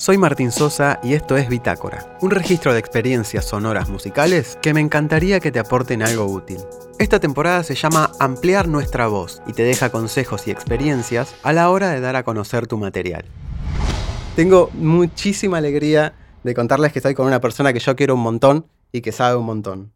Soy Martín Sosa y esto es Bitácora, un registro de experiencias sonoras musicales que me encantaría que te aporten algo útil. Esta temporada se llama Ampliar nuestra voz y te deja consejos y experiencias a la hora de dar a conocer tu material. Tengo muchísima alegría de contarles que estoy con una persona que yo quiero un montón y que sabe un montón.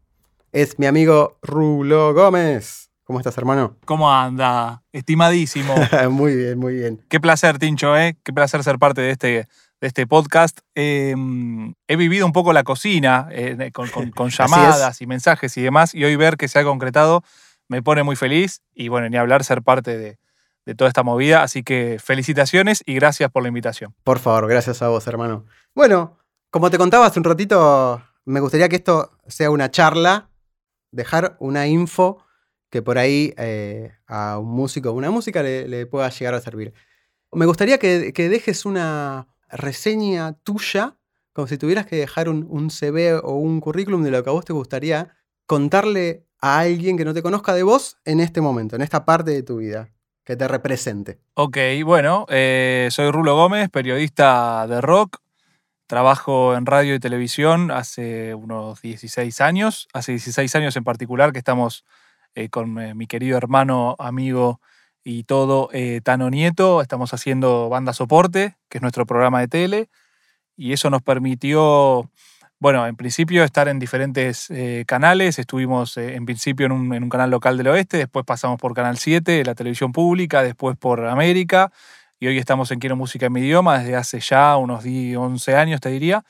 Es mi amigo Rulo Gómez. ¿Cómo estás, hermano? ¿Cómo anda? Estimadísimo. muy bien, muy bien. Qué placer, Tincho, ¿eh? Qué placer ser parte de este, de este podcast. Em, he vivido un poco la cocina eh, con, llamadas y mensajes y demás, y hoy ver que se ha concretado me pone muy feliz y bueno, ni hablar ser parte de, de toda esta movida. Así que felicitaciones y gracias por la invitación. Por favor, gracias a vos, hermano. Bueno, como te contaba hace un ratito, me gustaría que esto sea una charla, dejar una info que por ahí eh, a un músico o una música le, pueda llegar a servir. Me gustaría que, que dejes una, reseña tuya, como si tuvieras que dejar un, CV o un currículum de lo que a vos te gustaría contarle a alguien que no te conozca de vos en este momento, en esta parte de tu vida, que te represente. Ok, bueno, eh, soy Rulo Gómez, periodista de rock. Trabajo en radio y televisión hace unos 16 años, hace 16 años en particular que estamos eh, con eh, mi querido hermano, amigo y todo eh, Tano Nieto. Estamos haciendo Banda Soporte, que es nuestro programa de tele, y eso nos permitió, bueno, en principio estar en diferentes eh, canales. Estuvimos eh, en principio en un, canal local del oeste, después pasamos por Canal 7, la televisión pública, después por América, y hoy estamos en Quiero Música en mi idioma desde hace ya unos 10, 11 años, te diría.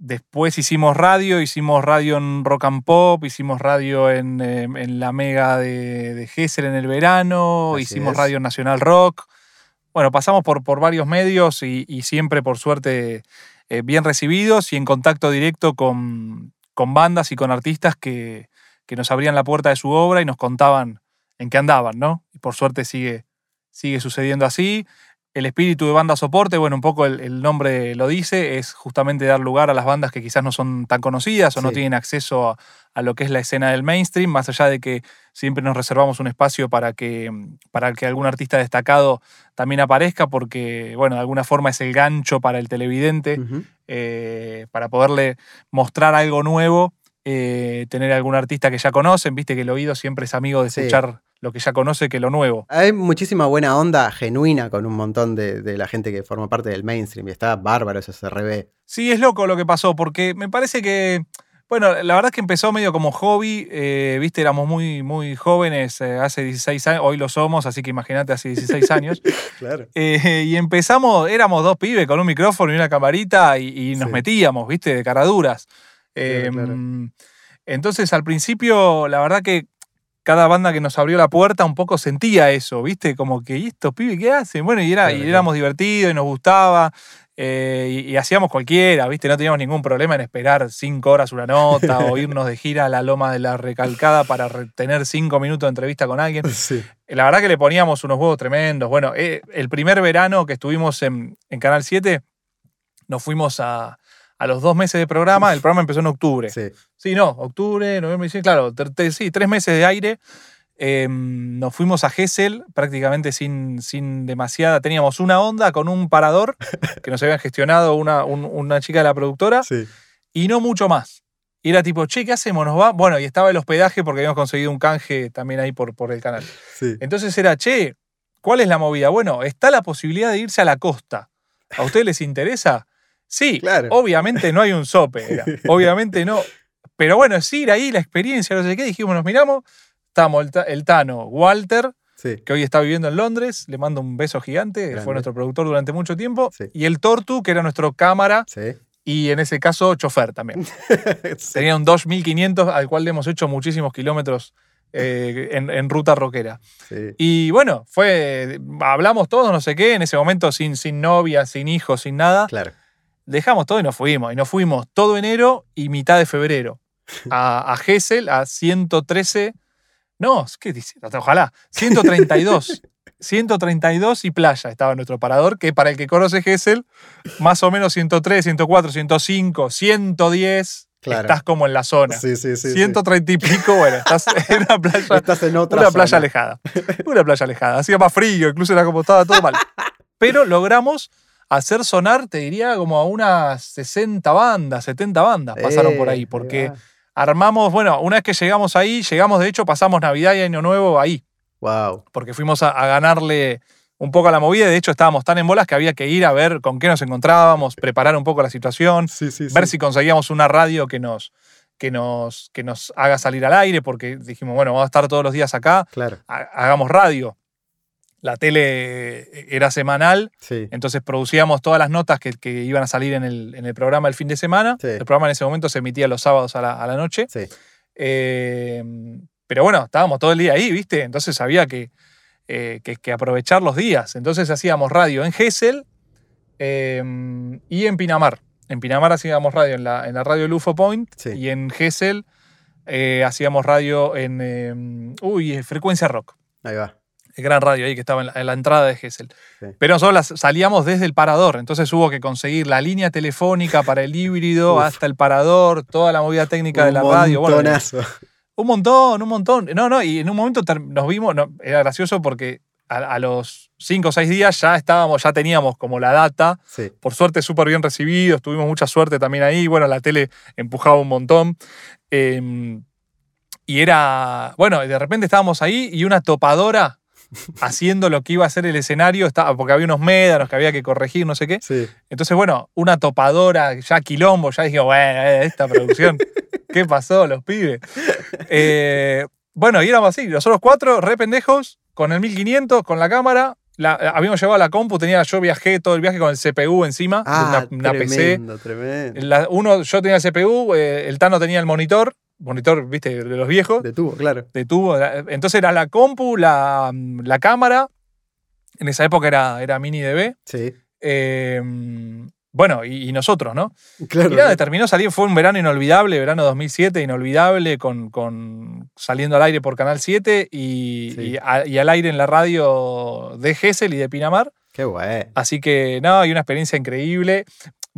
Después hicimos radio, hicimos radio en Rock and Pop, hicimos radio en, em, la Mega de, de en el verano, hicimos radio Nacional Rock. Bueno, pasamos por, por varios medios y, siempre, por suerte, eh, bien recibidos y en contacto directo con, con bandas y con artistas que, que, nos abrían la puerta de su obra y nos contaban en qué andaban, ¿no? Y por suerte sigue, sigue sucediendo así. El espíritu de banda soporte, bueno, un poco el, nombre lo dice, es justamente dar lugar a las bandas que quizás no son tan conocidas o no tienen acceso a, lo que es la escena del mainstream, más allá de que siempre nos reservamos un espacio para que, para que algún artista destacado también aparezca, porque, bueno, de alguna forma es el gancho para el televidente, eh, para poderle mostrar algo nuevo, eh, tener algún artista que ya conocen, viste que el oído siempre es amigo de escuchar lo que ya conoce que lo nuevo. Hay muchísima buena onda genuina con un montón de, la gente que forma parte del mainstream y está bárbaro ese CRB. Sí, es loco lo que pasó, porque me parece que, bueno, la verdad es que empezó medio como hobby, eh, viste, éramos muy, muy jóvenes eh, hace 16 años, hoy lo somos, así que imagínate hace 16 años. claro. Eh, y empezamos, éramos dos pibes con un micrófono y una camarita y, nos metíamos, viste, de caraduras. Em, entonces al principio, la verdad que cada banda que nos abrió la puerta un poco sentía eso, ¿viste? Como que, ¿y estos pibes qué hacen? Bueno, y, era, y éramos divertidos y nos gustaba. Eh, y, hacíamos cualquiera, ¿viste? No teníamos ningún problema en esperar cinco horas una nota o irnos de gira a la loma de la recalcada para tener cinco minutos de entrevista con alguien. La verdad que le poníamos unos huevos tremendos. Bueno, eh, el primer verano que estuvimos en, en Canal 7, nos fuimos a, a los dos meses de programa, el programa empezó en octubre. Sí. Sí, no, octubre, noviembre, diciembre, claro, sí, tres meses de aire. Em, nos fuimos a Gessel prácticamente sin, sin demasiada. Teníamos una onda con un parador que nos habían gestionado una, una chica de la productora sí. y no mucho más. Y era tipo, che, ¿qué hacemos? ¿Nos va? Bueno, y estaba el hospedaje porque habíamos conseguido un canje también ahí por, por el canal. Sí. Entonces era, che, ¿cuál es la movida? Bueno, está la posibilidad de irse a la costa. ¿A ustedes les interesa? Sí, claro. obviamente no hay un sope, obviamente no. Pero bueno, es ir ahí, la experiencia, no sé qué. Dijimos, nos miramos, estamos el, Tano, Walter, que hoy está viviendo en Londres, le mando un beso gigante, fue nuestro productor durante mucho tiempo, y el Tortu, que era nuestro cámara, y en ese caso chofer también. Tenía un 2500 al cual le hemos hecho muchísimos kilómetros eh, en, ruta rockera. Y bueno, fue, hablamos todos, no sé qué, en ese momento sin, sin novia, sin hijos, sin nada. Claro dejamos todo y nos fuimos. Y nos fuimos todo enero y mitad de febrero a, a Gessel, a 113. No, ¿qué dice? Ojalá. 132. 132 y playa estaba nuestro parador, que para el que conoce Gessel, más o menos 103, 104, 105, 110. Estás como en la zona. Sí, sí, sí. 130 y pico, bueno, estás en una playa. Estás en otra Una playa alejada. Una playa alejada. Hacía más frío, incluso era como estaba todo mal. pero logramos hacer sonar, te diría, como a unas 60 bandas, 70 bandas pasaron por ahí, porque armamos, bueno, una vez que llegamos ahí, llegamos, de hecho, pasamos Navidad y Año Nuevo ahí, Wow. porque fuimos a, a ganarle un poco a la movida, de hecho estábamos tan en bolas que había que ir a ver con qué nos encontrábamos, preparar un poco la situación, Sí, sí, ver si conseguíamos una radio que nos, que, nos, que nos haga salir al aire, porque dijimos, bueno, vamos a estar todos los días acá, Claro. ha- hagamos radio. La tele era semanal, Sí. entonces producíamos todas las notas que, que iban a salir en el, en el programa el fin de semana. Sí. El programa en ese momento se emitía los sábados a la, a la noche. Sí. Eh, pero bueno, estábamos todo el día ahí, ¿viste? Entonces había que, eh, que, que aprovechar los días. Entonces hacíamos radio en Gesell eh, y en Pinamar. En Pinamar hacíamos radio en la, en la radio Lufo Point y en Gesell eh, hacíamos radio en eh, uy, Frecuencia Rock. Ahí va. El gran radio ahí que estaba en la, en la entrada de Gesell. Sí. Pero nosotros salíamos desde el parador, entonces hubo que conseguir la línea telefónica para el híbrido Uf. hasta el parador, toda la movida técnica de Un la radio. Bueno, un montón, un montón. No, no, y en un momento nos vimos, no, era gracioso porque a, a los cinco o seis días ya estábamos, ya teníamos como la data. Sí. Por suerte, súper bien recibidos, tuvimos mucha suerte también ahí. Bueno, la tele empujaba un montón. Eh, y era, bueno, de repente estábamos ahí y una topadora haciendo lo que iba a ser el escenario, estaba, porque había unos médanos que había que corregir, no sé qué. Sí. Entonces, bueno, una topadora, ya quilombo, ya dije, bueno, eh, esta producción, ¿qué pasó, los pibes? Eh, bueno, y éramos así, nosotros cuatro, re pendejos, con el 1500, con la cámara. La, habíamos llevado la compu, tenía, yo viajé todo el viaje con el CPU encima, Ah, una, una PC. tremendo, tremendo. La- uno, yo tenía el CPU, eh, el Tano tenía el monitor, monitor, viste, de los viejos, De tubo, claro. de tubo. Entonces era la compu, la, la cámara. En esa época era, era mini DB. Sí. Eh, bueno, y, y nosotros, ¿no? Claro. Y nada, terminó saliendo, fue un verano inolvidable, verano 2007, inolvidable, con, con saliendo al aire por Canal 7 y, Sí. y a- y al aire en la radio de Gesell y de Pinamar. Qué guay. Así que, no, hay una experiencia increíble.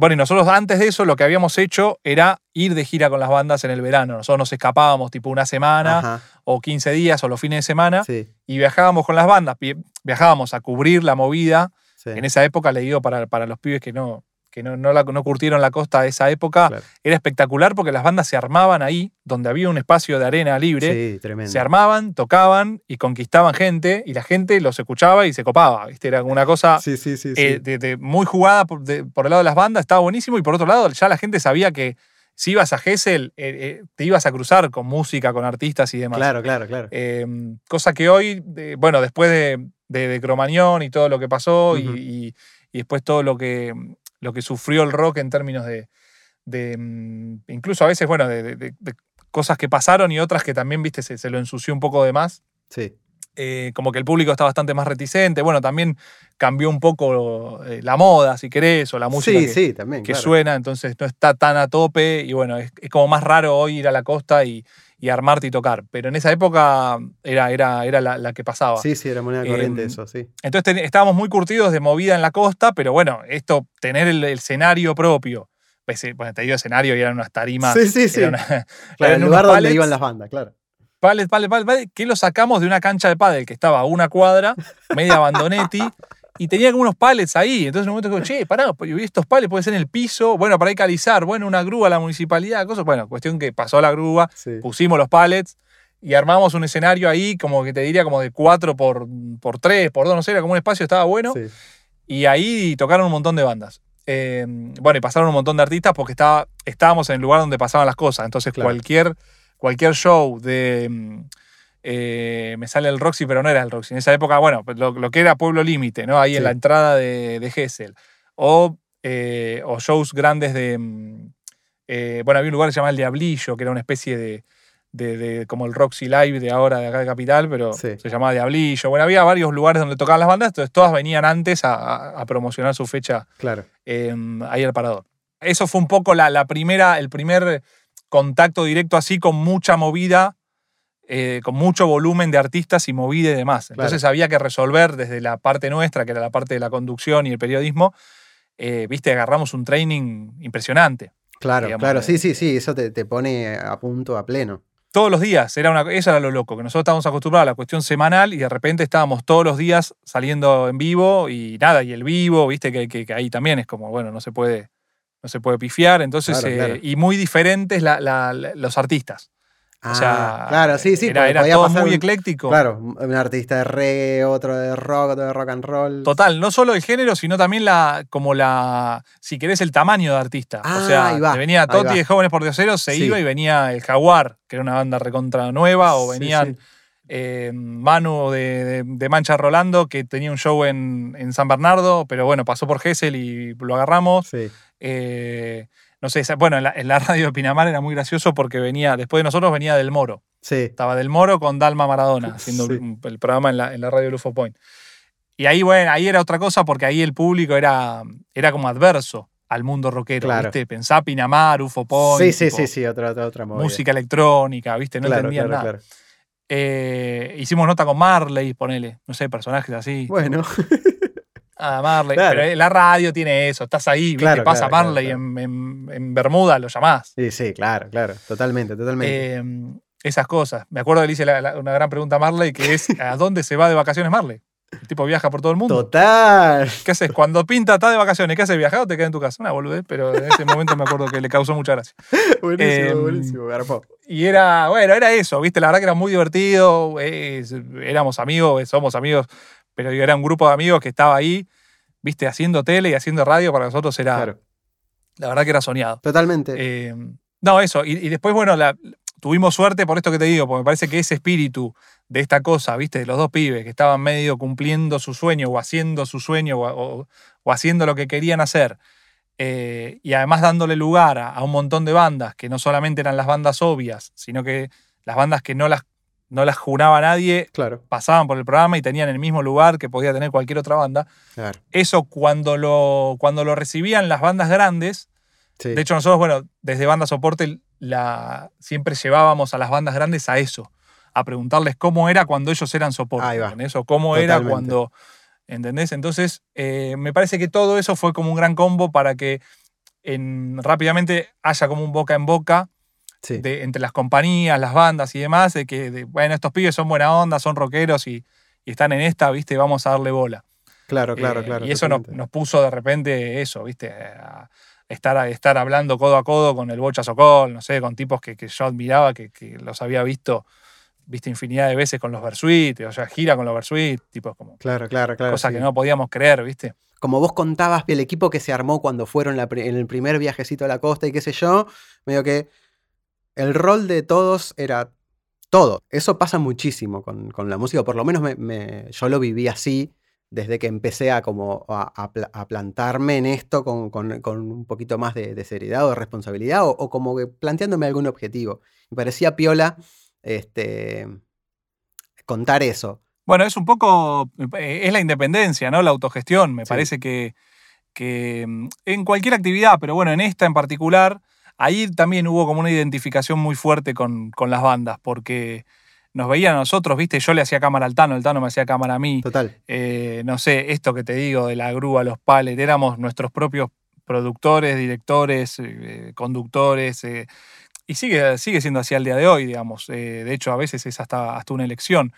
Bueno, y nosotros antes de eso lo que habíamos hecho era ir de gira con las bandas en el verano. Nosotros nos escapábamos tipo una semana Ajá. o 15 días o los fines de semana Sí. y viajábamos con las bandas. Viajábamos a cubrir la movida sí. en esa época, le digo para, para los pibes que no, que no, no, la- no curtieron la costa de esa época, Claro. era espectacular porque las bandas se armaban ahí, donde había un espacio de arena libre, Sí, tremendo. se armaban, tocaban y conquistaban gente, y la gente los escuchaba y se copaba, ¿viste? Era una cosa Sí, sí, eh, de- de- muy jugada por, de- por el lado de las bandas, estaba buenísimo, y por otro lado, ya la gente sabía que si ibas a Gessel, eh, eh, te ibas a cruzar con música, con artistas y demás. claro, claro, claro. Eh, cosa que hoy, bueno, después de, de, Cromañón y todo lo que pasó y- Ujú. y, y después todo lo que, lo que sufrió el rock en términos de, de, mm, incluso a veces, bueno, de, de- de- de cosas que pasaron y otras que también, viste, se, se lo ensució un poco de más. Sí. Eh, como que el público está bastante más reticente. Bueno, también cambió un poco eh, la moda, si querés, o la música Sí, que, sí, también. que claro. suena, entonces no está tan a tope y bueno, es, es como más raro hoy ir a la costa y, y armarte y tocar. Pero en esa época era, era, era la, la que pasaba. Sí, sí, era moneda corriente Em, eso, sí. Entonces ten- estábamos muy curtidos de movida en la costa, pero bueno, esto, tener el, el escenario propio. pues, eh, Bueno, te digo escenario y eran unas tarimas. Sí, sí, sí. una- Claro, eran el lugar donde iban las bandas, claro. pallets, pallets, pallets, que lo sacamos de una cancha de pádel que estaba a una cuadra, media abandonetti, y tenía como unos pallets ahí. Entonces en un momento digo, che, pará, pues, estos pallets pueden ser en el piso, bueno, para ahí calizar, bueno, una grúa a la municipalidad, cosas. Bueno, cuestión que pasó la grúa, Sí. pusimos los pallets y armamos un escenario ahí, como que te diría como de 4 por, por 3, por 2, no sé, era como un espacio, estaba bueno. sí. Y ahí tocaron un montón de bandas. Eh, bueno, y pasaron un montón de artistas porque estaba, estábamos en el lugar donde pasaban las cosas. Entonces, Claro. cualquier, cualquier show de. Eh, me sale el Roxy, pero no era el Roxy. En esa época, bueno, pues lo, lo que era Pueblo Límite, ¿no? Ahí Sí. en la entrada de, de Gessel. O, eh, o shows grandes de. mm, eh, bueno, había un lugar que se llamaba El Diablillo, que era una especie de. de- de- como el Roxy Live de ahora de acá de Capital, pero Sí. se llamaba Diablillo. Bueno, había varios lugares donde tocaban las bandas, entonces todas venían antes a, a- a promocionar su fecha Claro. eh, ahí al parador. Eso fue un poco la, la primera, el primer contacto directo así con mucha movida, eh, con mucho volumen de artistas y movida y demás. Entonces había que resolver desde la parte nuestra, que era la parte de la conducción y el periodismo, eh, viste, agarramos un training impresionante. Claro, digamos, claro. Sí, sí, sí. Eso te, te pone a punto, a pleno. todos los días, era una, eso era lo loco, que nosotros estábamos acostumbrados a la cuestión semanal y de repente estábamos todos los días saliendo en vivo y nada, y el vivo, viste que, ahí también es como, bueno, no se puede, no se puede pifiar, entonces, eh, y muy diferentes los artistas. O sea, ah, claro, sí, sí. Era, era todo muy ecléctico. Claro, un artista de reggae, otro de rock, otro de rock and roll. Total, no solo el género, sino también la, como la, si querés, el tamaño de artista. o sea, venía Toti de Jóvenes por Dioseros, se iba y venía el Jaguar, que era una banda recontra nueva, o venían eh, Manu de, Mancha Rolando, que tenía un show en, en, San Bernardo, pero bueno, pasó por Gessel y lo agarramos. Sí. Eh, no sé, bueno, en la, radio de Pinamar era muy gracioso porque venía, después de nosotros venía Del Moro. Sí. Estaba Del Moro con Dalma Maradona, haciendo el programa en la, en la radio Lufo Point. Y ahí, bueno, ahí era otra cosa porque ahí el público era, era como adverso al mundo rockero, ¿viste? Pensá Pinamar, Ufo Point. Sí, sí, sí, sí, otra, otra, Música electrónica, ¿viste? No entendían nada. Eh, hicimos nota con Marley, ponele, no sé, personajes así. Bueno. Ah, Marley. Pero la radio tiene eso, estás ahí, ¿viste? pasa Marley En, Bermuda, lo llamás. Sí, sí, claro, claro, totalmente, totalmente. Em, esas cosas. Me acuerdo que le hice una gran pregunta a Marley, que es ¿a dónde se va de vacaciones Marley? El tipo viaja por todo el mundo. Total. ¿Qué haces? Cuando pinta, está de vacaciones, ¿qué haces? ¿Viajar o te quedas en tu casa? Una boludez, pero en ese momento me acuerdo que le causó mucha gracia. buenísimo, em, buenísimo, garpo. Y era, bueno, era eso, ¿viste? La verdad que era muy divertido. éramos amigos, somos amigos, pero era un grupo de amigos que estaba ahí viste, haciendo tele y haciendo radio, para nosotros era. Claro. La verdad que era soñado. Totalmente. Eh, no, eso. Y, después, bueno, tuvimos suerte por esto que te digo, porque me parece que ese espíritu de esta cosa, viste, de los dos pibes que estaban medio cumpliendo su sueño o haciendo su sueño o, haciendo lo que querían hacer. Eh, y además dándole lugar a, a, un montón de bandas que no solamente eran las bandas obvias, sino que las bandas que no las no las juraba nadie, claro. pasaban por el programa y tenían el mismo lugar que podía tener cualquier otra banda. Eso cuando lo, cuando lo recibían las bandas grandes, de hecho nosotros, bueno, desde Banda Soporte la, siempre llevábamos a las bandas grandes a eso, a preguntarles cómo era cuando ellos eran soporte, eso, cómo era cuando, ¿entendés? Entonces, eh, me parece que todo eso fue como un gran combo para que en, rápidamente haya como un boca en boca entre las compañías, las bandas y demás, de que, bueno, estos pibes son buena onda, son rockeros y, están en esta, ¿viste? Vamos a darle bola. Claro, claro, eh, claro. Y eso nos, puso de repente eso, ¿viste? A estar, a estar hablando codo a codo con el Bocha Socol, no sé, con tipos que, yo admiraba, que, los había visto, viste, infinidad de veces con los Versuit, o sea, gira con los Versuit, tipos como. Claro, claro, claro. Cosas que no podíamos creer, ¿viste? Como vos contabas, el equipo que se armó cuando fueron en el primer viajecito a la costa y qué sé yo, medio que el rol de todos era todo. Eso pasa muchísimo con, la música, por lo menos me, yo lo viví así desde que empecé a, como a, plantarme en esto con, un poquito más de, seriedad o de responsabilidad o, como que planteándome algún objetivo. Me parecía piola este, contar eso. Bueno, es un poco, eh, es la independencia, ¿no? La autogestión. Me parece que, que mm, en cualquier actividad, pero bueno, en esta en particular, ahí también hubo como una identificación muy fuerte con, las bandas, porque nos veían a nosotros, ¿viste? Yo le hacía cámara al Tano, el Tano me hacía cámara a mí. Total. Eh, no sé, esto que te digo de la grúa, los palets, éramos nuestros propios productores, directores, eh, conductores. Eh, y sigue, sigue siendo así al día de hoy, digamos. de hecho, a veces es hasta, hasta una elección.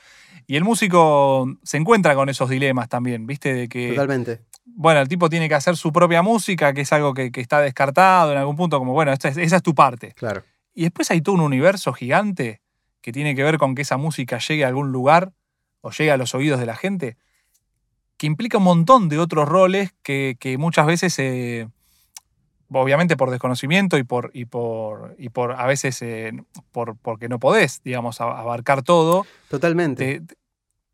Y el músico se encuentra con esos dilemas también, ¿viste? De que. Totalmente bueno, el tipo tiene que hacer su propia música, que es algo que, está descartado en algún punto, como, bueno, esa es tu parte. Claro. Y después hay todo un universo gigante que tiene que ver con que esa música llegue a algún lugar o llegue a los oídos de la gente, que implica un montón de otros roles que, muchas veces, eh, obviamente por desconocimiento y por, y por, y por a veces eh, por, porque no podés, digamos, abarcar todo. Totalmente te,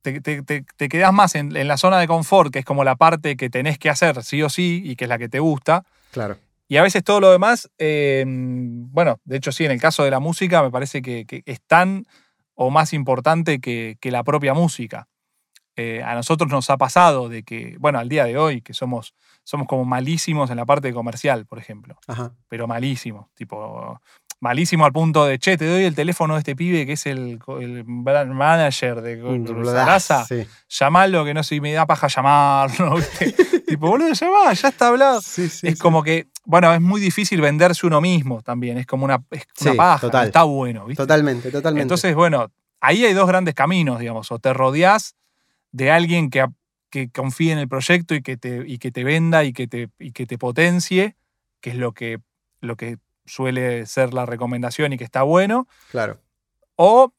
te, quedas más en, la zona de confort, que es como la parte que tenés que hacer sí o sí y que es la que te gusta. Claro. Y a veces todo lo demás, em, bueno, de hecho sí, en el caso de la música me parece que, es tan o más importante que, la propia música. Eh, a nosotros nos ha pasado de que, bueno, al día de hoy, que somos, somos como malísimos en la parte comercial, por ejemplo. Ajá. Pero malísimos. Tipo, malísimo al punto de, che, te doy el teléfono de este pibe que es el, el brand manager de Sarasa, sí. llamalo que no sé, me da paja llamarlo. tipo, boludo, llamá, ya está hablado. es como que, bueno, es muy difícil venderse uno mismo también, es como una, es una paja, está bueno, ¿viste? Totalmente, totalmente. Entonces, bueno, ahí hay dos grandes caminos, digamos, o te rodeás de alguien que, que confíe en el proyecto y que te, y que te venda y que te, y que te potencie, que es lo que, lo que suele ser la recomendación y que está bueno. Claro. O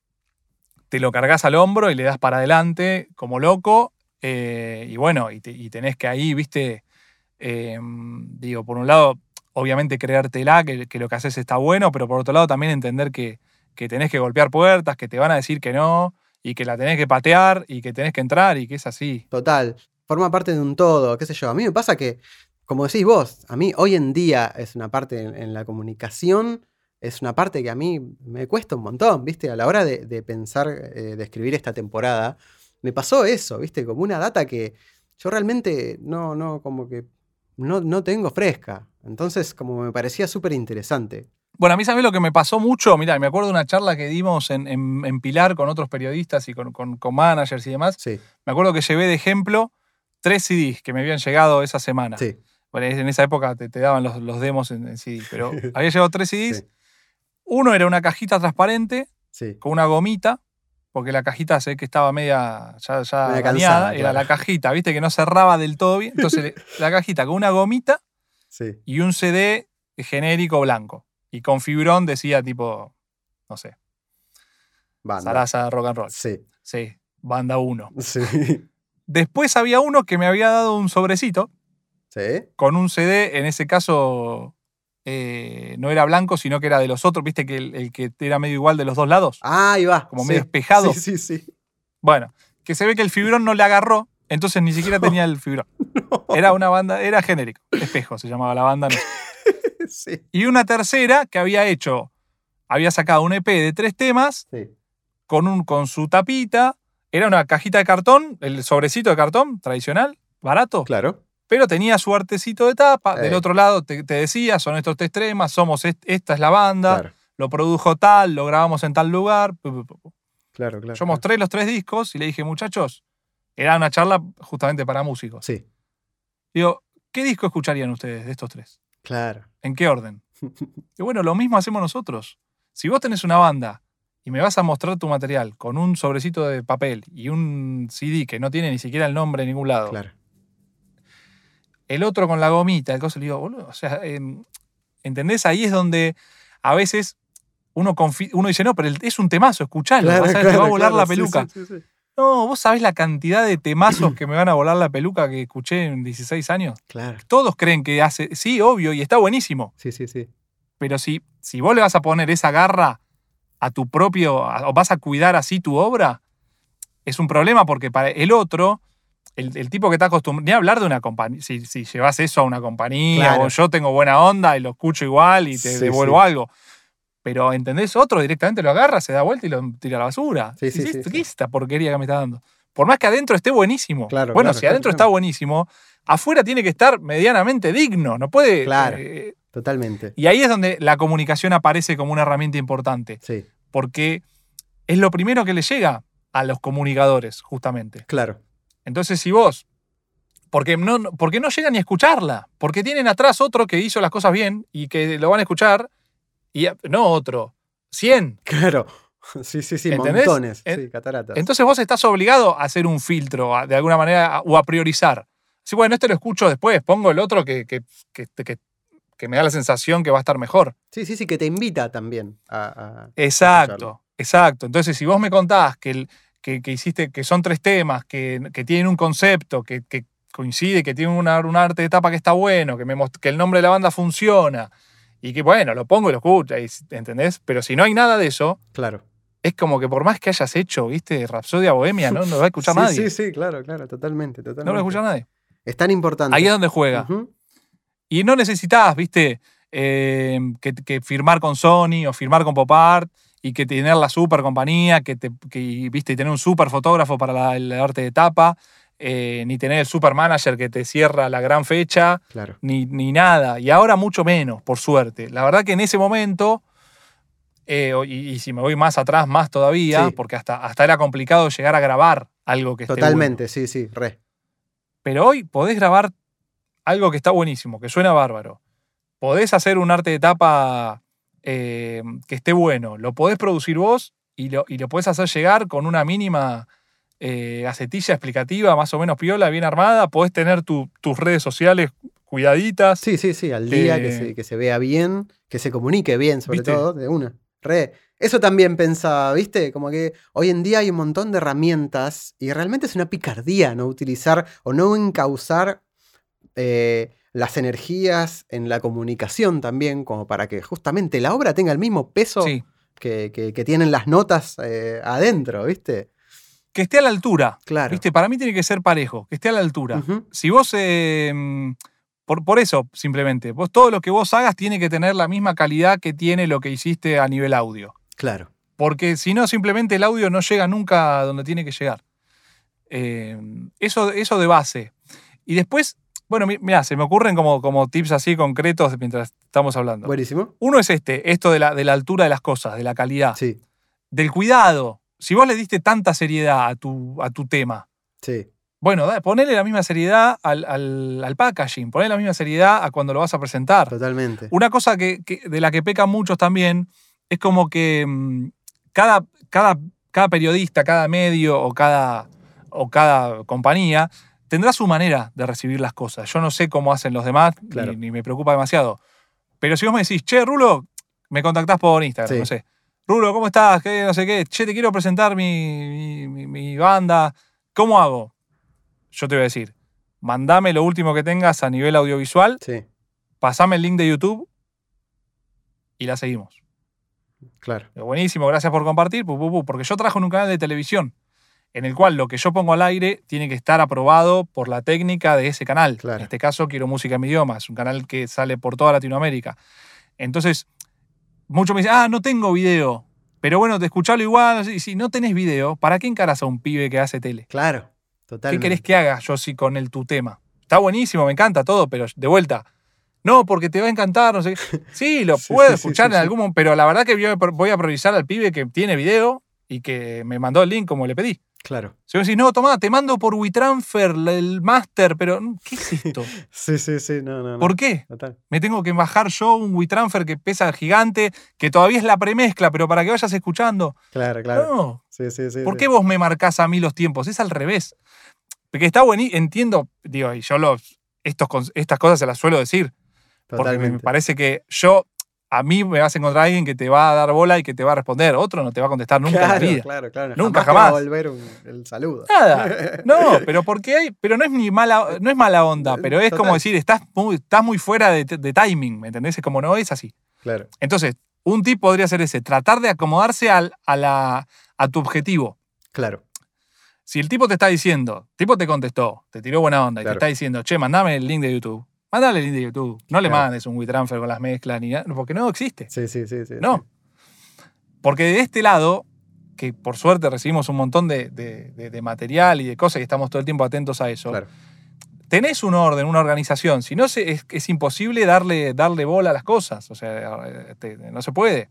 te lo cargas al hombro y le das para adelante como loco. Eh, y bueno, y, tenés que ahí, viste, em, digo, por un lado, obviamente creértela, que, que lo que haces está bueno, pero por otro lado también entender que, que tenés que golpear puertas, que te van a decir que no, y que la tenés que patear, y que tenés que entrar, y que es así. Total. Forma parte de un todo, qué sé yo. A mí me pasa que como decís vos, a mí hoy en día es una parte en, la comunicación, es una parte que a mí me cuesta un montón, ¿viste? A la hora de, pensar, eh, de escribir esta temporada, me pasó eso, ¿viste? Como una data que yo realmente no, no, como que no, no tengo fresca. Entonces, como me parecía súper interesante. Bueno, a mí sabes lo que me pasó mucho, mira, me acuerdo de una charla que dimos en, Pilar con otros periodistas y con, con, managers y demás. Sí. Me acuerdo que llevé de ejemplo tres CDs que me habían llegado esa semana. Sí. Bueno, en esa época te, daban los, demos en, CD, pero había llegado tres CDs. Uno era una cajita transparente con una gomita, porque la cajita sé que estaba media ya, ya era la cajita, viste, que no cerraba del todo bien. Entonces, la cajita con una gomita y un CD genérico blanco. Y con fibrón decía tipo, no sé, Banda. Rock and Roll. Sí. Sí, banda 1. Sí. Después había uno que me había dado un sobrecito con un CD, en ese caso eh, no era blanco, sino que era de los otros, viste que el, que era medio igual de los dos lados. Ah, ahí va. Como medio espejado. Sí, sí, sí. Bueno, que se ve que el fibrón no le agarró, entonces ni siquiera tenía el fibrón. Era una banda, era genérico. Espejo se llamaba la banda. sí. Y una tercera que había hecho, había sacado un EP de tres temas con, un, con su tapita. Era una cajita de cartón, el sobrecito de cartón tradicional, barato. Claro pero tenía su artecito de tapa. Del otro lado te, decía, son estos tres temas, somos esta es la banda, lo produjo tal, lo grabamos en tal lugar. Claro, claro. Yo mostré los tres discos y le dije, muchachos, era una charla justamente para músicos. Sí. Digo, ¿qué disco escucharían ustedes de estos tres? Claro. ¿En qué orden? y bueno, lo mismo hacemos nosotros. Si vos tenés una banda y me vas a mostrar tu material con un sobrecito de papel y un CD que no tiene ni siquiera el nombre en ningún lado, claro el otro con la gomita, el coso, le digo, boludo, o sea, em, ¿entendés? Ahí es donde a veces uno, uno dice, no, pero es un temazo, escuchalo, vas a te va a volar la peluca. no, vos sabés la cantidad de temazos que me van a volar la peluca que escuché en 16 años. Claro. Todos creen que hace, sí, obvio, y está buenísimo. Sí, sí, sí. Pero si, si vos le vas a poner esa garra a tu propio, o vas a cuidar así tu obra, es un problema porque para el otro el, tipo que está acostumbrado, ni hablar de una compañía, si, si llevas eso a una compañía, o yo tengo buena onda y lo escucho igual y te devuelvo algo. Pero, ¿entendés? Otro directamente lo agarra, se da vuelta y lo tira a la basura. Sí, sí, ¿Qué es esta porquería que me está dando? Por más que adentro esté buenísimo. Claro, bueno, si adentro está buenísimo, afuera tiene que estar medianamente digno. No puede. Claro. Eh, totalmente. Y ahí es donde la comunicación aparece como una herramienta importante. Sí. Porque es lo primero que le llega a los comunicadores, justamente. Claro. Entonces, si vos, porque no, porque no llegan ni a escucharla, porque tienen atrás otro que hizo las cosas bien y que lo van a escuchar, y no otro, 100. Claro. Sí, sí, sí, montones. sí, cataratas. Entonces vos estás obligado a hacer un filtro, de alguna manera, o a priorizar. Si, bueno, este lo escucho después, pongo el otro que, que, que, me da la sensación que va a estar mejor. Sí, sí, sí, que te invita también a. exacto, exacto. Entonces, si vos me contás que el, que, hiciste, que son tres temas, que, tienen un concepto, que, coincide, que tienen un arte de etapa que está bueno, que, me, que el nombre de la banda funciona, y que bueno, lo pongo y lo escucho, ¿entendés? Pero si no hay nada de eso, claro. es como que por más que hayas hecho, viste, Rapsodia Bohemia, no, no lo va a escuchar nadie. Sí, sí, claro, claro, totalmente, totalmente. No lo va a escuchar nadie. Es tan importante. Ahí es donde juega. Y no necesitas, viste, eh, que, firmar con Sony o firmar con Pop Art y que tener la super compañía, que, te, viste, tener un super fotógrafo para el arte de tapa, eh, ni tener el super manager que te cierra la gran fecha, claro. ni, ni, nada. Y ahora mucho menos, por suerte. La verdad que en ese momento Eh, y, si me voy más atrás, más todavía, porque hasta, hasta era complicado llegar a grabar algo que esté Totalmente, sí, sí, re. Pero hoy podés grabar algo que está buenísimo, que suena bárbaro. Podés hacer un arte de tapa eh, que esté bueno. Lo podés producir vos y lo, y lo podés hacer llegar con una mínima eh, gacetilla explicativa, más o menos piola, bien armada. Podés tener tus redes sociales cuidaditas. Sí, sí, sí, al día, que, se, que se vea bien, que se comunique bien, sobre todo, de una. Re. Eso también pensaba, ¿viste? Como que hoy en día hay un montón de herramientas y realmente es una picardía no utilizar o no encauzar eh, las energías en la comunicación también, como para que justamente la obra tenga el mismo peso que, tienen las notas eh, adentro, ¿viste? Que esté a la altura. Claro. ¿Viste? Para mí tiene que ser parejo, que esté a la altura. Si vos. Eh, por, por, eso, simplemente. Vos, todo lo que vos hagas tiene que tener la misma calidad que tiene lo que hiciste a nivel audio. Claro. Porque si no, simplemente el audio no llega nunca a donde tiene que llegar. Eh, eso, eso de base. Y después, bueno, mira, se me ocurren como, como tips así concretos mientras estamos hablando. Buenísimo. Uno es este, esto de la, de la altura de las cosas, de la calidad. Sí. Del cuidado. Si vos le diste tanta seriedad a tu, a tu tema. Sí. Bueno, ponele la misma seriedad al, al, packaging, ponele la misma seriedad a cuando lo vas a presentar. Totalmente. Una cosa que, de la que pecan muchos también es como que mm, cada, cada, cada periodista, cada medio o cada, o cada compañía tendrá su manera de recibir las cosas. Yo no sé cómo hacen los demás, ni, me preocupa demasiado. Pero si vos me decís, che, Rulo, me contactás por Instagram, no sé. Rulo, ¿cómo estás? ¿Qué, no sé qué. Che, te quiero presentar mi, mi, banda. ¿Cómo hago? Yo te voy a decir, mandame lo último que tengas a nivel audiovisual. Sí. Pasame el link de YouTube y la seguimos. Claro. Buenísimo, gracias por compartir, porque yo trabajo en un canal de televisión en el cual lo que yo pongo al aire tiene que estar aprobado por la técnica de ese canal. En este caso, Quiero Música en mi idioma, es un canal que sale por toda Latinoamérica. Entonces, muchos me dicen, ah, no tengo video. Pero bueno, te escuchalo igual. Y si no tenés video, ¿para qué encaras a un pibe que hace tele? Claro, totalmente. ¿Qué querés que haga yo sí con el tu tema? Está buenísimo, me encanta todo, pero de vuelta, no, porque te va a encantar, no sé. Sí, lo puedo escuchar en algún momento, pero la verdad que voy a priorizar al pibe que tiene video y que me mandó el link como le pedí. Claro. Si vos decís, no, tomá, te mando por WeTransfer el máster, pero ¿qué es esto? sí, sí, sí, no, no. ¿Por qué? Me tengo que bajar yo un WeTransfer que pesa gigante, que todavía es la premezcla, pero para que vayas escuchando. Claro, claro. No. Sí, sí, sí. ¿Por qué vos me marcás a mí los tiempos? Es al revés. Porque está buenísimo, entiendo, digo, y yo los, estos, estas cosas se las suelo decir. Porque me parece que yo a mí me vas a encontrar alguien que te va a dar bola y que te va a responder. Otro no te va a contestar nunca claro, en la vida. Claro, claro. Nunca jamás. Va a volver el saludo. Nada. No, pero porque hay, pero no es ni mala, no es mala onda, pero es como decir, estás muy, estás muy fuera de, timing, ¿me entendés? Es como no es así. Claro. Entonces, un tip podría ser ese, tratar de acomodarse al, a, la, a tu objetivo. Claro. Si el tipo te está diciendo, el tipo te contestó, te tiró buena onda y te está diciendo, che, mandame el link de YouTube Mándale el link de YouTube. No le mandes un WeTransfer con las mezclas ni nada, porque no existe. Sí, sí, sí. sí no. Porque de este lado, que por suerte recibimos un montón de, material y de cosas y estamos todo el tiempo atentos a eso. Tenés un orden, una organización. Si no, es, imposible darle, darle bola a las cosas. O sea, este, no se puede.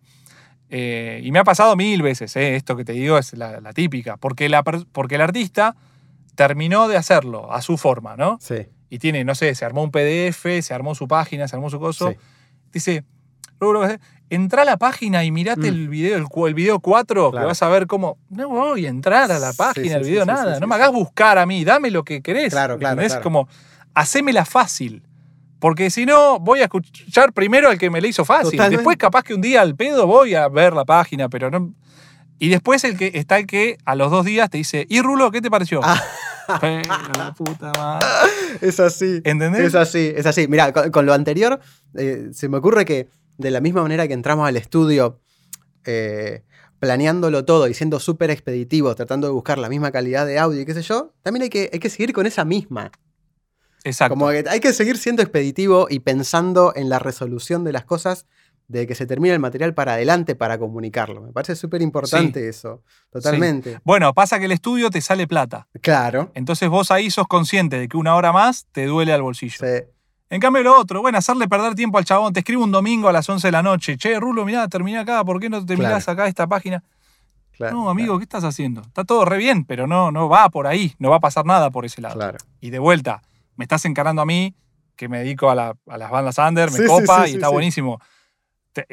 Eh, y me ha pasado mil veces, eh, esto que te digo es la, típica. Porque, la, porque el artista terminó de hacerlo a su forma, ¿no? Sí y tiene, no sé, se armó un PDF, se armó su página, se armó su coso. Dice, entra a la página y mirate mm. el video, el, video 4, que vas a ver cómo. No voy a entrar a la página, el video, nada. no me hagas buscar a mí, dame lo que querés. Claro, claro. Es como, hacémela fácil. Porque si no, voy a escuchar primero al que me le hizo fácil. Después, capaz que un día al pedo voy a ver la página, pero no. Y después el que está el que a los dos días te dice, ¿y Rulo, qué te pareció? Ah. La puta madre. Es así. ¿Entendés? Es así, es así. Mira, con, lo anterior, eh, se me ocurre que de la misma manera que entramos al estudio eh, planeándolo todo y siendo súper expeditivos, tratando de buscar la misma calidad de audio y qué sé yo, también hay que, hay que seguir con esa misma. Exacto. Como que hay que seguir siendo expeditivo y pensando en la resolución de las cosas de que se termine el material para adelante para comunicarlo. Me parece súper importante eso, totalmente. Bueno, pasa que el estudio te sale plata. Claro. Entonces vos ahí sos consciente de que una hora más te duele al bolsillo. Sí. En cambio, lo otro, bueno, hacerle perder tiempo al chabón. Te escribo un domingo a las 11 de la noche. Che, Rulo, mirá, terminé acá. ¿Por qué no te mirás acá esta página? no, amigo, ¿qué estás haciendo? Está todo re bien, pero no, no va por ahí. No va a pasar nada por ese lado. Y de vuelta, me estás encarando a mí, que me dedico a, las bandas under, me copa y está buenísimo.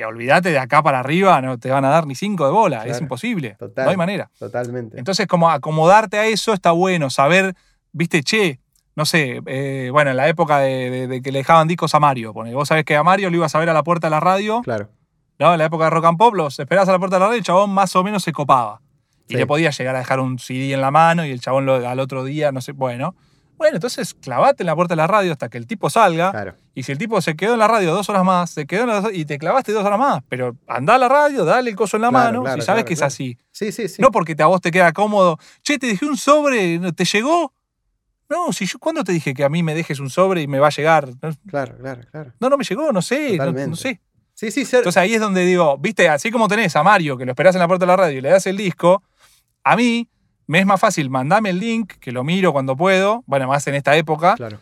Olvídate de acá para arriba, no te van a dar ni cinco de bola. Es imposible. no hay manera. Totalmente. Entonces, como acomodarte a eso está bueno. Saber, viste, che, no sé, eh, bueno, en la época de, que le dejaban discos a Mario. vos sabés que a Mario lo ibas a ver a la puerta de la radio. Claro. ¿no? En la época de rock and pop, los esperabas a la puerta de la radio y el chabón más o menos se copaba. Y le podías llegar a dejar un CD en la mano y el chabón lo, al otro día, no sé, bueno. Bueno, entonces clavate en la puerta de la radio hasta que el tipo salga. Claro. Y si el tipo se quedó en la radio dos horas más, se quedó en la y te clavaste dos horas más. Pero anda a la radio, dale el coso en la mano, si sabes que es así. Sí, sí, sí. No porque a vos te queda cómodo. Che, te dejé un sobre, ¿te llegó? No, si yo, ¿cuándo te dije que a mí me dejes un sobre y me va a llegar? Claro, claro, claro. No, no me llegó, no sé, no, sé. Sí, sí, Entonces ahí es donde digo, viste, así como tenés a Mario, que lo esperás en la puerta de la radio y le das el disco, a mí me es más fácil mandame el link, que lo miro cuando puedo, bueno, más en esta época, claro.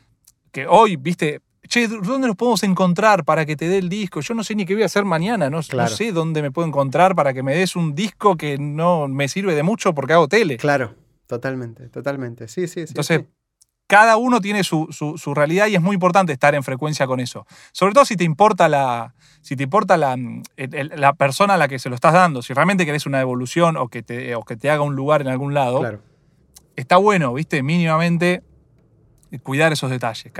que hoy, viste, che, ¿dónde nos podemos encontrar para que te dé el disco? Yo no sé ni qué voy a hacer mañana, no, no, sé dónde me puedo encontrar para que me des un disco que no me sirve de mucho porque hago tele. Claro, totalmente, totalmente. Sí, sí, sí. Entonces, cada uno tiene su, realidad y es muy importante estar en frecuencia con eso. Sobre todo si te importa la, si te importa la, la persona a la que se lo estás dando. Si realmente querés una evolución o que te, que te haga un lugar en algún lado, claro. está bueno, ¿viste? Mínimamente cuidar esos detalles,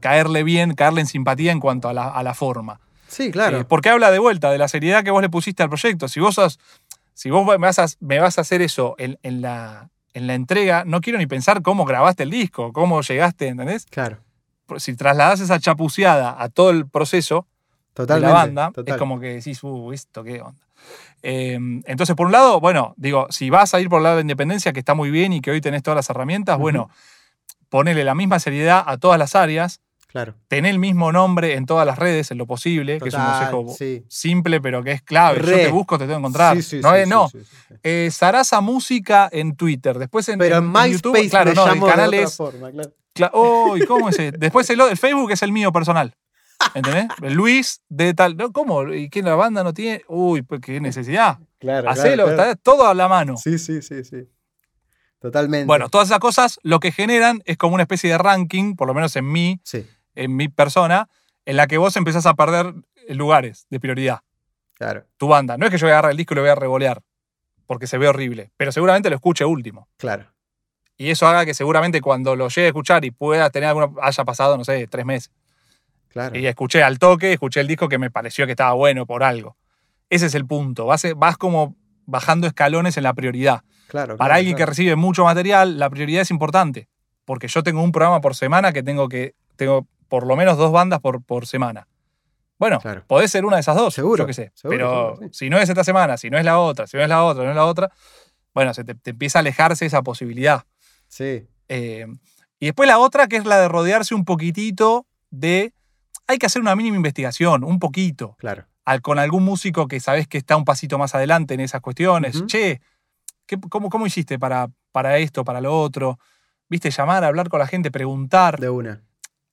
caerle bien, caerle en simpatía en cuanto a la, forma. Sí, claro. Eh, porque habla de vuelta de la seriedad que vos le pusiste al proyecto. Si vos si vos me vas a, me vas a hacer eso en, en la, en la entrega, no quiero ni pensar cómo grabaste el disco, cómo llegaste, ¿entendés? Claro. Si trasladas esa chapuceada a todo el proceso de la banda, es como que decís, uh, esto qué onda. Em, entonces, por un lado, bueno, digo, si vas a ir por el lado de la independencia, que está muy bien y que hoy tenés todas las herramientas, bueno, ponele la misma seriedad a todas las áreas. Claro. Tener el mismo nombre en todas las redes, en lo posible, que es un consejo simple, pero que es clave. Yo te busco, te tengo que encontrar. no es, no. Eh, Sarasa Música en Twitter. Después en, pero en, YouTube, claro, no, el canal es. Forma, claro. ¿cómo es? Después el, Facebook es el mío personal. ¿Entendés? Luis de tal. ¿Cómo? ¿Y qué la banda no tiene? Uy, pues qué necesidad. Claro. Hacelo, está todo a la mano. Sí, sí, sí, sí. Totalmente. Bueno, todas esas cosas lo que generan es como una especie de ranking, por lo menos en mí, sí en mi persona, en la que vos empezás a perder lugares de prioridad. Claro. Tu banda. No es que yo voy a agarrar el disco y lo voy a revolear, porque se ve horrible, pero seguramente lo escuche último. Claro. Y eso haga que seguramente cuando lo llegue a escuchar y pueda tener alguna. haya pasado, no sé, tres meses. Claro. Y escuché al toque, escuché el disco que me pareció que estaba bueno por algo. Ese es el punto. Vas, vas como bajando escalones en la prioridad. Claro, Para alguien que recibe mucho material, la prioridad es importante. Porque yo tengo un programa por semana que tengo que. Tengo por lo menos dos bandas por, por semana. Bueno, podés ser una de esas dos, seguro, yo qué sé. pero si no es esta semana, si no es la otra, si no es la otra, no es la otra, bueno, se te, empieza a alejarse esa posibilidad. Sí. Eh, y después la otra, que es la de rodearse un poquitito de. Hay que hacer una mínima investigación, un poquito. Claro. Al, con algún músico que sabes que está un pasito más adelante en esas cuestiones. Che, cómo, cómo, hiciste para, para esto, para lo otro? ¿Viste? Llamar, hablar con la gente, preguntar. De una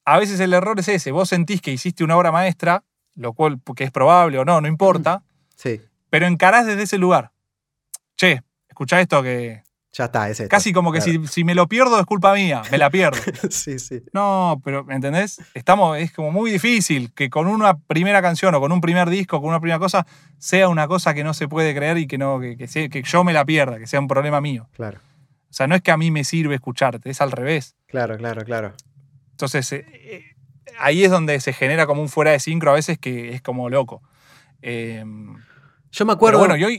a veces el error es ese. Vos sentís que hiciste una obra maestra, lo cual que es probable o no, no importa. Sí. Pero encarás desde ese lugar. Che, escucha esto que. Ya está, es Casi como que si, me lo pierdo es culpa mía, me la pierdo. sí, sí. No, pero ¿entendés? Estamos, es como muy difícil que con una primera canción o con un primer disco, con una primera cosa, sea una cosa que no se puede creer y que, no, que, que yo me la pierda, que sea un problema mío. Claro. O sea, no es que a mí me sirve escucharte, es al revés. Claro, claro, claro. Entonces, eh, eh, ahí es donde se genera como un fuera de sincro a veces que es como loco. Em, yo me acuerdo. bueno, yo.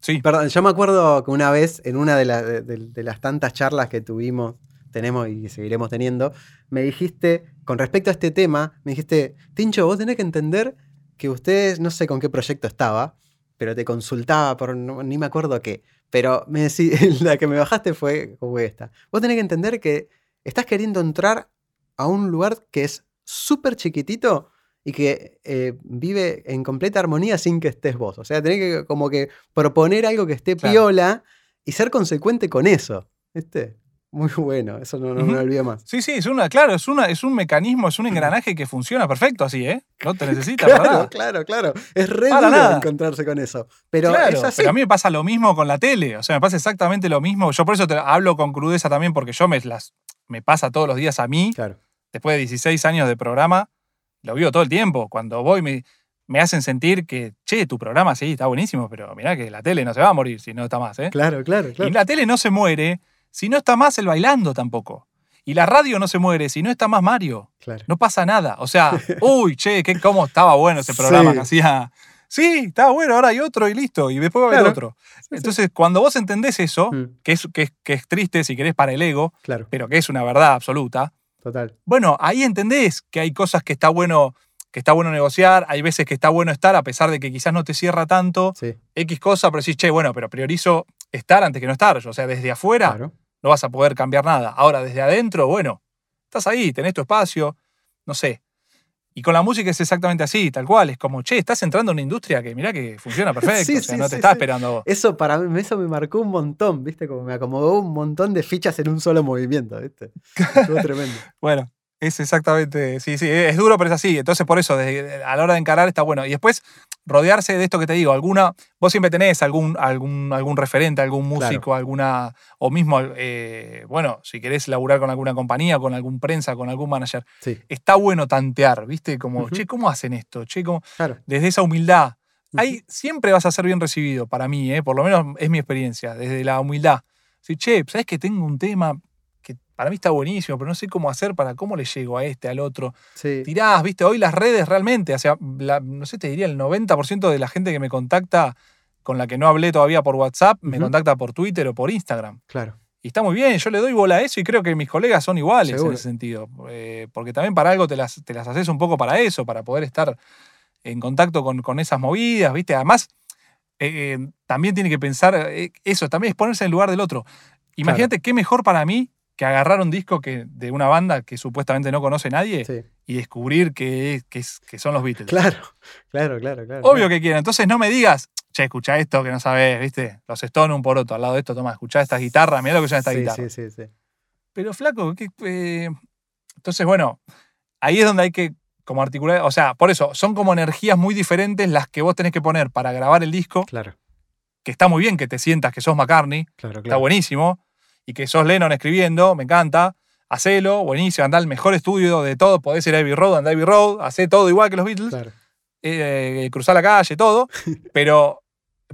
sí. Perdón, yo me acuerdo que una vez, en una de, las tantas charlas que tuvimos, tenemos y seguiremos teniendo, me dijiste, con respecto a este tema, me dijiste, Tincho, vos tenés que entender que ustedes, no sé con qué proyecto estaba, pero te consultaba por, ni me acuerdo qué, pero me la que me bajaste fue como esta. Vos tenés que entender que estás queriendo entrar a un lugar que es súper chiquitito y que eh, vive en completa armonía sin que estés vos. O sea, tenés que como que proponer algo que esté piola y ser consecuente con eso. ¿Viste? Muy bueno, eso no, me olvido más. Sí, sí, es una, claro, es, una, es un mecanismo, es un engranaje que funciona perfecto así, ¿eh? No te necesitas claro, para nada. Claro, claro, Es re duro encontrarse con eso. Pero es así. Pero a mí me pasa lo mismo con la tele, o sea, me pasa exactamente lo mismo. Yo por eso te hablo con crudeza también, porque yo me, las, me pasa todos los días a mí, claro. después de 16 años de programa, lo vivo todo el tiempo. Cuando voy me, me hacen sentir que, che, tu programa sí, está buenísimo, pero mirá que la tele no se va a morir si no está más, ¿eh? Claro, claro, claro. Y la tele no se muere si no está más el bailando tampoco. Y la radio no se muere si no está más Mario. Claro. No pasa nada. O sea, uy, che, qué, cómo estaba bueno ese programa que hacía. Sí, estaba bueno, ahora hay otro y listo. Y después va a haber otro. Entonces, cuando vos entendés eso, mm. que, es, que, que, es triste si querés para el ego, claro. pero que es una verdad absoluta. Total. Bueno, ahí entendés que hay cosas que está bueno que está bueno negociar, hay veces que está bueno estar, a pesar de que quizás no te cierra tanto X cosa, pero decís, che, bueno, pero priorizo estar antes que no estar. O sea, desde afuera no vas a poder cambiar nada. Ahora, desde adentro, bueno, estás ahí, tenés tu espacio, no sé. Y con la música es exactamente así, tal cual. Es como, che, estás entrando en una industria que mirá que funciona perfecto. o sea, no te está esperando. Eso para mí, eso me marcó un montón, ¿viste? Como me acomodó un montón de fichas en un solo movimiento, ¿viste? Estuvo tremendo. bueno, es exactamente, sí, sí, es duro, pero es así. Entonces, por eso, a la hora de encarar está bueno. Y después, rodearse de esto que te digo, alguna, vos siempre tenés algún, algún, algún referente, algún músico, alguna, o mismo, eh, bueno, si querés laburar con alguna compañía, con algún prensa, con algún manager, está bueno tantear, ¿viste? Como, che, ¿cómo hacen esto? Che, ¿cómo? Desde esa humildad. Ahí siempre vas a ser bien recibido, para mí, ¿eh? por lo menos es mi experiencia, desde la humildad. Si, che, ¿sabes que tengo un tema? Para mí está buenísimo, pero no sé cómo hacer para cómo le llego a este, al otro. Sí. Tirás, viste, hoy las redes realmente, o sea, no sé, te diría el 90% de la gente que me contacta, con la que no hablé todavía por WhatsApp, me contacta por Twitter o por Instagram. Claro. Y está muy bien, yo le doy bola a eso y creo que mis colegas son iguales en ese sentido. Eh, porque también para algo te las, te las haces un poco para eso, para poder estar en contacto con, con esas movidas, ¿viste? Además, eh, eh, también tiene que pensar eso, también es ponerse en el lugar del otro. Imagínate qué mejor para mí que agarrar un disco que, de una banda que supuestamente no conoce nadie y descubrir que, que, son los Beatles. Claro, claro, claro. claro Obvio que quieren. Entonces no me digas, che, escucha esto que no sabes, ¿viste? Los Stone un por otro. Al lado de esto, toma, escucha esta guitarra, mira lo que son estas guitarras. Sí, sí, sí. Pero flaco, eh, entonces, bueno, ahí es donde hay que como articular, o sea, por eso, son como energías muy diferentes las que vos tenés que poner para grabar el disco. Claro. Que está muy bien que te sientas que sos McCartney. Claro, claro. Está buenísimo y que sos Lennon escribiendo, me encanta. Hacelo, buenísimo, anda al mejor estudio de todo. Podés ir a Abbey Road, anda a Abbey Road, hacé todo igual que los Beatles. Eh, cruzar la calle, todo. pero,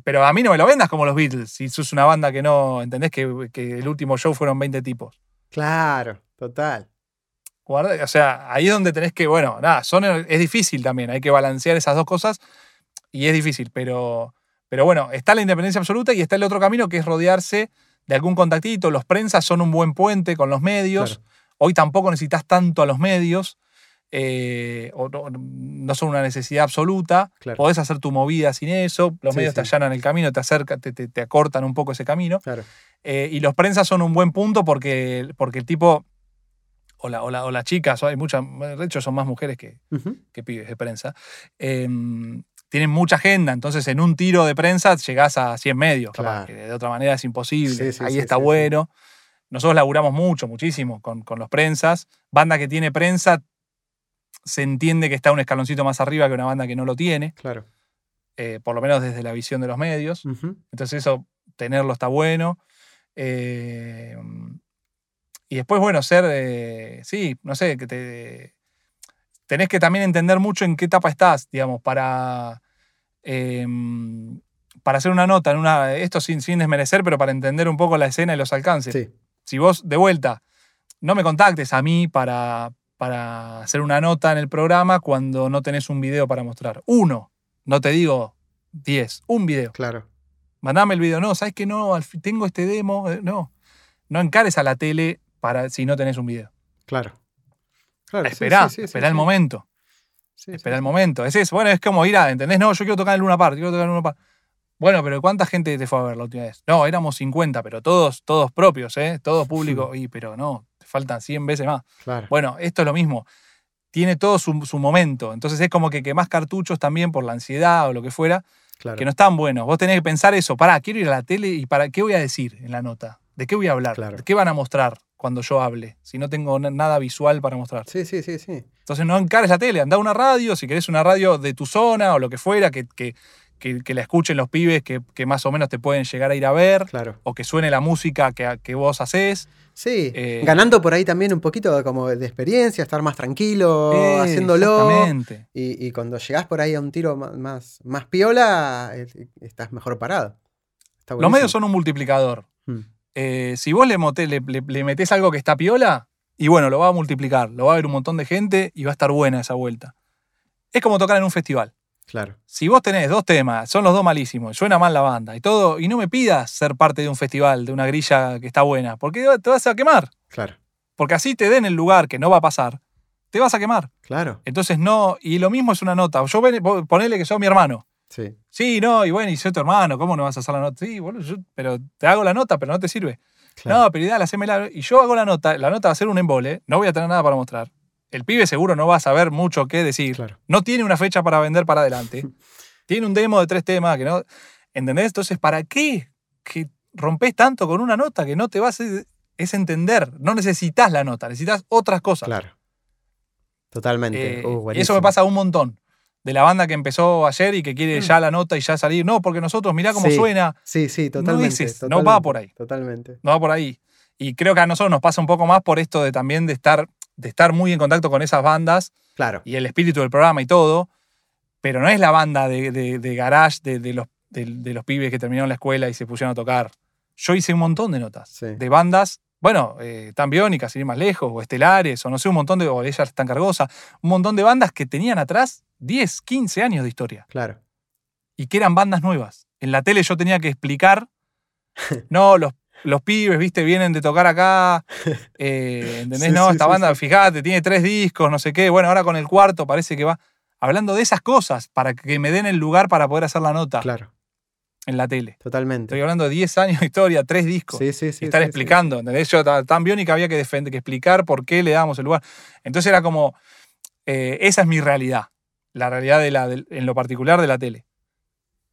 pero a mí no me lo vendas como los Beatles. Si sos una banda que no, ¿entendés? Que, que el último show fueron 20 tipos. Claro, total. o sea, ahí es donde tenés que, bueno, nada, son, es difícil también, hay que balancear esas dos cosas y es difícil, pero, pero bueno, está la independencia absoluta y está el otro camino que es rodearse de algún contactito. Los prensas son un buen puente con los medios. Hoy tampoco necesitas tanto a los medios. Eh, no, son una necesidad absoluta. Podés hacer tu movida sin eso. Los medios te allanan el camino, te acercan, te, acortan un poco ese camino. Eh, y los prensas son un buen punto porque, porque el tipo. O la, o, las chicas, hay muchas, de hecho son más mujeres que, que pibes de prensa. Em, tienen mucha agenda, entonces en un tiro de prensa llegás a 100 medios, que de otra manera es imposible. Ahí está bueno. Nosotros laburamos mucho, muchísimo con, los prensas. Banda que tiene prensa se entiende que está un escaloncito más arriba que una banda que no lo tiene. Claro. Eh, por lo menos desde la visión de los medios. Entonces eso, tenerlo está bueno. Eh, y después, bueno, ser, eh, sí, no sé, que te tenés que también entender mucho en qué etapa estás, digamos, para, em, para hacer una nota, en una, esto sin, sin desmerecer, pero para entender un poco la escena y los alcances. Si vos, de vuelta, no me contactes a mí para, para hacer una nota en el programa cuando no tenés un video para mostrar. Uno, no te digo diez, un video. Claro. Mandame el video. No, ¿sabes que no? Tengo este demo. Eh, no. No encares a la tele para si no tenés un video. Claro. Claro, esperá, el momento. espera el momento. Es eso. Bueno, es como ir a, ¿entendés? No, yo quiero tocar en Luna Park, quiero tocar en Luna Park. Bueno, pero ¿cuánta gente te fue a ver la última vez? No, éramos 50, pero todos, todos propios, ¿eh? Todos públicos. Y, pero no, te faltan 100 veces más. Bueno, esto es lo mismo. Tiene todo su, momento. Entonces es como que quemás cartuchos también por la ansiedad o lo que fuera, que no están buenos. Vos tenés que pensar eso. Pará, quiero ir a la tele y para qué voy a decir en la nota. ¿De qué voy a hablar? ¿De qué van a mostrar? Cuando yo hable, si no tengo nada visual para mostrar. Sí, sí, sí, sí. Entonces no encares la tele, anda a una radio, si querés una radio de tu zona o lo que fuera, que, que, que, la escuchen los pibes que, más o menos te pueden llegar a ir a ver, claro. o que suene la música que, que vos haces. Sí, eh, ganando por ahí también un poquito como de experiencia, estar más tranquilo, haciéndolo. Exactamente. Y, cuando llegás por ahí a un tiro más, más, piola, estás mejor parado. Los medios son un multiplicador. Hmm. Eh, si vos le, le, le, metés algo que está piola, y bueno, lo va a multiplicar, lo va a ver un montón de gente y va a estar buena esa vuelta. Es como tocar en un festival. Claro. Si vos tenés dos temas, son los dos malísimos, suena mal la banda y todo, y no me pidas ser parte de un festival, de una grilla que está buena, porque te vas a quemar. Claro. Porque así te den el lugar que no va a pasar, te vas a quemar. Claro. Entonces no, y lo mismo es una nota. Yo ponele que soy mi hermano. Sí. Sí, no, y bueno, y soy tu hermano, ¿cómo no vas a hacer la nota? Sí, boludo, pero te hago la nota, pero no te sirve. No, pero ideal, la. Y yo hago la nota, la nota va a ser un embole, no voy a tener nada para mostrar el pibe seguro no va a saber mucho qué decir. No tiene una fecha para vender para adelante. tiene un demo de tres temas que no. ¿Entendés? Entonces, ¿para qué que rompes tanto con una nota que no te vas a. Es entender. No necesitas la nota, necesitas otras cosas. Claro. Totalmente. y eh, uh, eso me pasa un montón. De la banda que empezó ayer y que quiere mm. ya la nota y ya salir. No, porque nosotros, mirá cómo suena. Sí, sí, totalmente no va por ahí. Totalmente. No va por ahí. Y creo que a nosotros nos pasa un poco más por esto de también de estar de estar muy en contacto con esas bandas claro. y el espíritu del programa y todo, pero no es la banda de, garage de, los, de, los pibes que terminaron la escuela y se pusieron a tocar. Yo hice un montón de notas de bandas, bueno, eh, tan sin ir más lejos, o estelares, o no sé, un montón de, o ellas tan cargosa, un montón de bandas que tenían atrás 10, 15 años de historia. Claro. Y que eran bandas nuevas. En la tele yo tenía que explicar, no, los los pibes, viste, vienen de tocar acá. Eh, ¿Entendés? no, esta banda, fíjate, tiene tres discos, no sé qué. Bueno, ahora con el cuarto parece que va. Hablando de esas cosas, para que me den el lugar para poder hacer la nota. Claro. En la tele. Totalmente. Estoy hablando de 10 años de historia, tres discos. Sí, sí, sí. Y estar explicando. ¿entendés? Yo tan biónica había que, defender, que explicar por qué le dábamos el lugar. Entonces era como. Eh, esa es mi realidad. La realidad de la, en lo particular de la tele.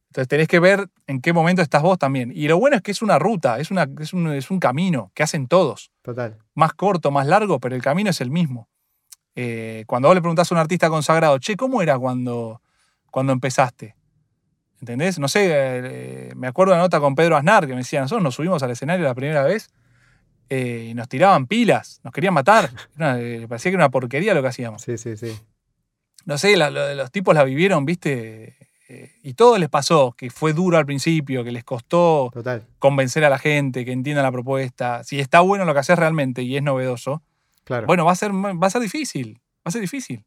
Entonces tenés que ver en qué momento estás vos también. Y lo bueno es que es una ruta, es, una, es, un, es un camino que hacen todos. Total. Más corto, más largo, pero el camino es el mismo. Eh, cuando vos le preguntás a un artista consagrado, che, ¿cómo era cuando, cuando empezaste? ¿Entendés? No sé, eh, me acuerdo de una nota con Pedro Aznar que me decía, nosotros nos subimos al escenario la primera vez eh, y nos tiraban pilas, nos querían matar. parecía que era una porquería lo que hacíamos. Sí, sí, sí. No sé, los tipos la vivieron, viste, eh, y todo les pasó, que fue duro al principio, que les costó convencer a la gente, que entiendan la propuesta. Si está bueno lo que haces realmente y es novedoso, claro. bueno, va a, ser, va a ser difícil. Va a ser difícil.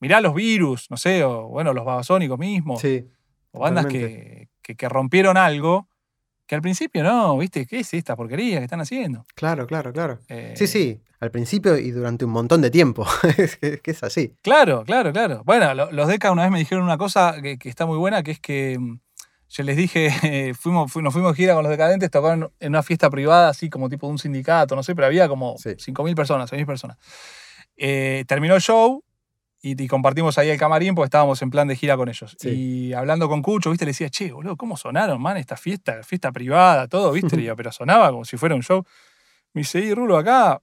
Mirá los virus, no sé, o bueno, los babasónicos mismos. Sí, o bandas que, que, rompieron algo que al principio no, ¿viste? ¿Qué es esta porquería que están haciendo? Claro, claro, claro. Eh, sí, sí, al principio y durante un montón de tiempo. es que es así. Claro, claro, claro. Bueno, los DECA una vez me dijeron una cosa que, está muy buena, que es que mm, yo les dije, fuimos, nos fuimos gira con los decadentes, tocaron en una fiesta privada, así como tipo de un sindicato, no sé, pero había como 5.000 personas, 6.000 personas. Eh, terminó el show y, compartimos ahí el camarín porque estábamos en plan de gira con ellos. Y hablando con Cucho, ¿viste? Le decía, che, boludo, ¿cómo sonaron, man, esta fiesta, fiesta privada, todo, ¿viste? pero sonaba como si fuera un show. Me dice, y Rulo, acá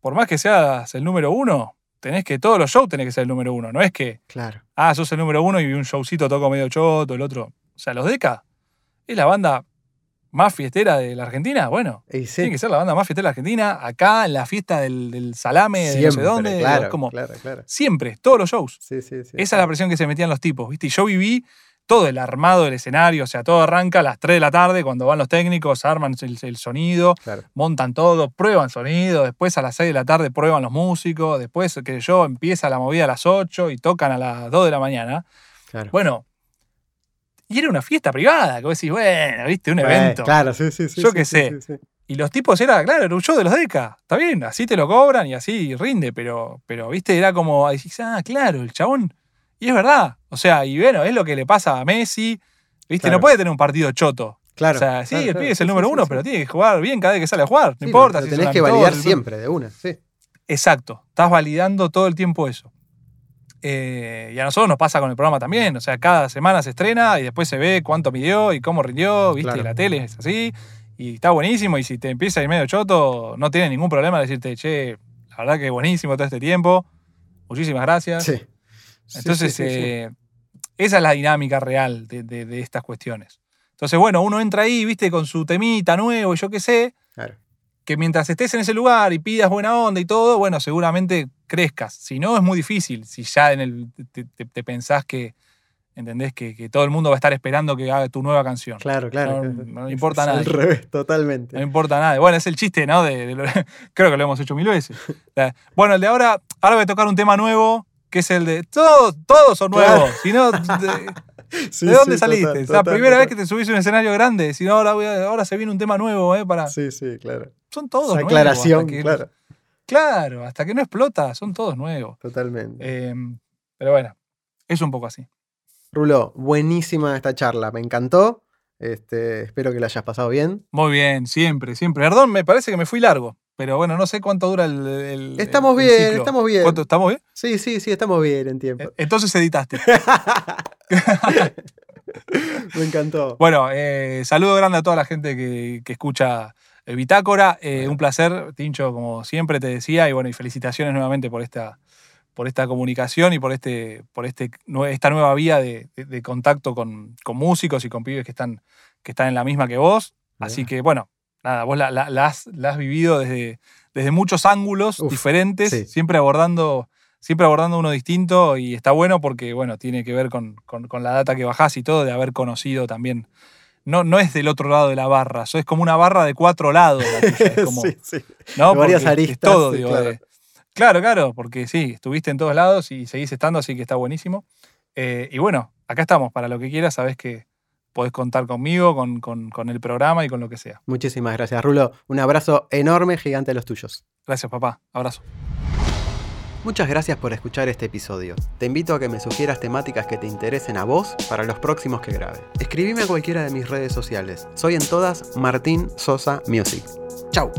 por más que seas el número uno, tenés que, todos los shows tenés que ser el número uno. No es que, claro. ah, sos el número uno y un showcito toco medio choto, el otro. O sea, los Deca es la banda más fiestera de la Argentina. Bueno, tiene que ser la banda más fiestera de la Argentina. Acá, en la fiesta del, salame, de no sé dónde. Claro, como, claro, claro. Siempre, todos los shows. Sí, sí, sí. Esa es la presión que se metían los tipos, ¿viste? Y yo viví todo el armado del escenario, o sea, todo arranca a las 3 de la tarde cuando van los técnicos, arman el, sonido, montan todo, prueban sonido, después a las 6 de la tarde prueban los músicos, después, que yo, empieza la movida a las 8 y tocan a las 2 de la mañana. Bueno, y era una fiesta privada, que vos decís, bueno, viste, un evento. Claro, sí, sí, sí. Yo qué sé. Y los tipos era, claro, era un show de los DECA. Está bien, así te lo cobran y así rinde, pero, pero viste, era como, ah, claro, el chabón y es verdad. O sea, y bueno, es lo que le pasa a Messi. ¿Viste? No puede tener un partido choto. Claro. O sea, sí, el pibe es el número uno, pero tiene que jugar bien cada vez que sale a jugar. No importa. si tenés que validar siempre, de una, sí. Exacto. Estás validando todo el tiempo eso. Eh, y a nosotros nos pasa con el programa también. O sea, cada semana se estrena y después se ve cuánto midió y cómo rindió, ¿viste? La tele es así. y está buenísimo. Y si te empieza a ir medio choto, no tienes ningún problema de decirte, che, la verdad que buenísimo todo este tiempo. Muchísimas gracias. Sí. Entonces, eh, esa es la dinámica real de, estas cuestiones. Entonces, bueno, uno entra ahí, viste, con su temita nuevo y yo qué sé. Que mientras estés en ese lugar y pidas buena onda y todo, bueno, seguramente crezcas. Si no, es muy difícil. Si ya en el, te pensás que, ¿Entendés? Que, todo el mundo va a estar esperando que haga tu nueva canción. Claro, claro. No, importa nada. Al revés, totalmente. No importa nada. Bueno, es el chiste, ¿no? creo que lo hemos hecho mil veces. Bueno, el de ahora, ahora voy a tocar un tema nuevo, que es el de. Todos, todos son nuevos. Si no. De, dónde saliste? la primera vez que te subís a un escenario grande. Si no, ahora, ahora se viene un tema nuevo, ¿eh? Para... Sí, sí, claro. Son todos nuevos. Aclaración, claro. Claro, hasta que no explota, son todos nuevos. Totalmente. Em, pero bueno, es un poco así. Rulo, buenísima esta charla, me encantó. Este, espero que la hayas pasado bien. Muy bien, siempre, siempre. Perdón, me parece que me fui largo, pero bueno, no sé cuánto dura el. estamos bien, estamos bien. ¿Cuánto, ¿Estamos bien? Sí, sí, sí, estamos bien en tiempo. E, entonces editaste. me encantó. Bueno, eh, saludo grande a toda la gente que, escucha Bitácora. Eh, un placer, Tincho, como siempre te decía, y bueno, y felicitaciones nuevamente por esta por esta comunicación y por, este, por este, esta nueva vía de, contacto con, músicos y con pibes que están, que están en la misma que vos. Así que, bueno, nada, vos la, has, vivido desde, desde muchos ángulos diferentes, siempre, abordando, siempre abordando uno distinto y está bueno porque, bueno, tiene que ver con, la data que bajás y todo, de haber conocido también. No, no es del otro lado de la barra, eso es como una barra de cuatro lados. sí, sí. ¿no? varias aristas. todo, digo, Claro, claro, porque sí, estuviste en todos lados y seguís estando, así que está buenísimo. Eh, y bueno, acá estamos, para lo que quieras, sabes que podés contar conmigo, con, con, el programa y con lo que sea. Muchísimas gracias, Rulo. Un abrazo enorme, gigante a los tuyos. Gracias, papá. Abrazo. Muchas gracias por escuchar este episodio. Te invito a que me sugieras temáticas que te interesen a vos para los próximos que grabe. Escribime a cualquiera de mis redes sociales. Soy en todas Martín Sosa Music. Chau.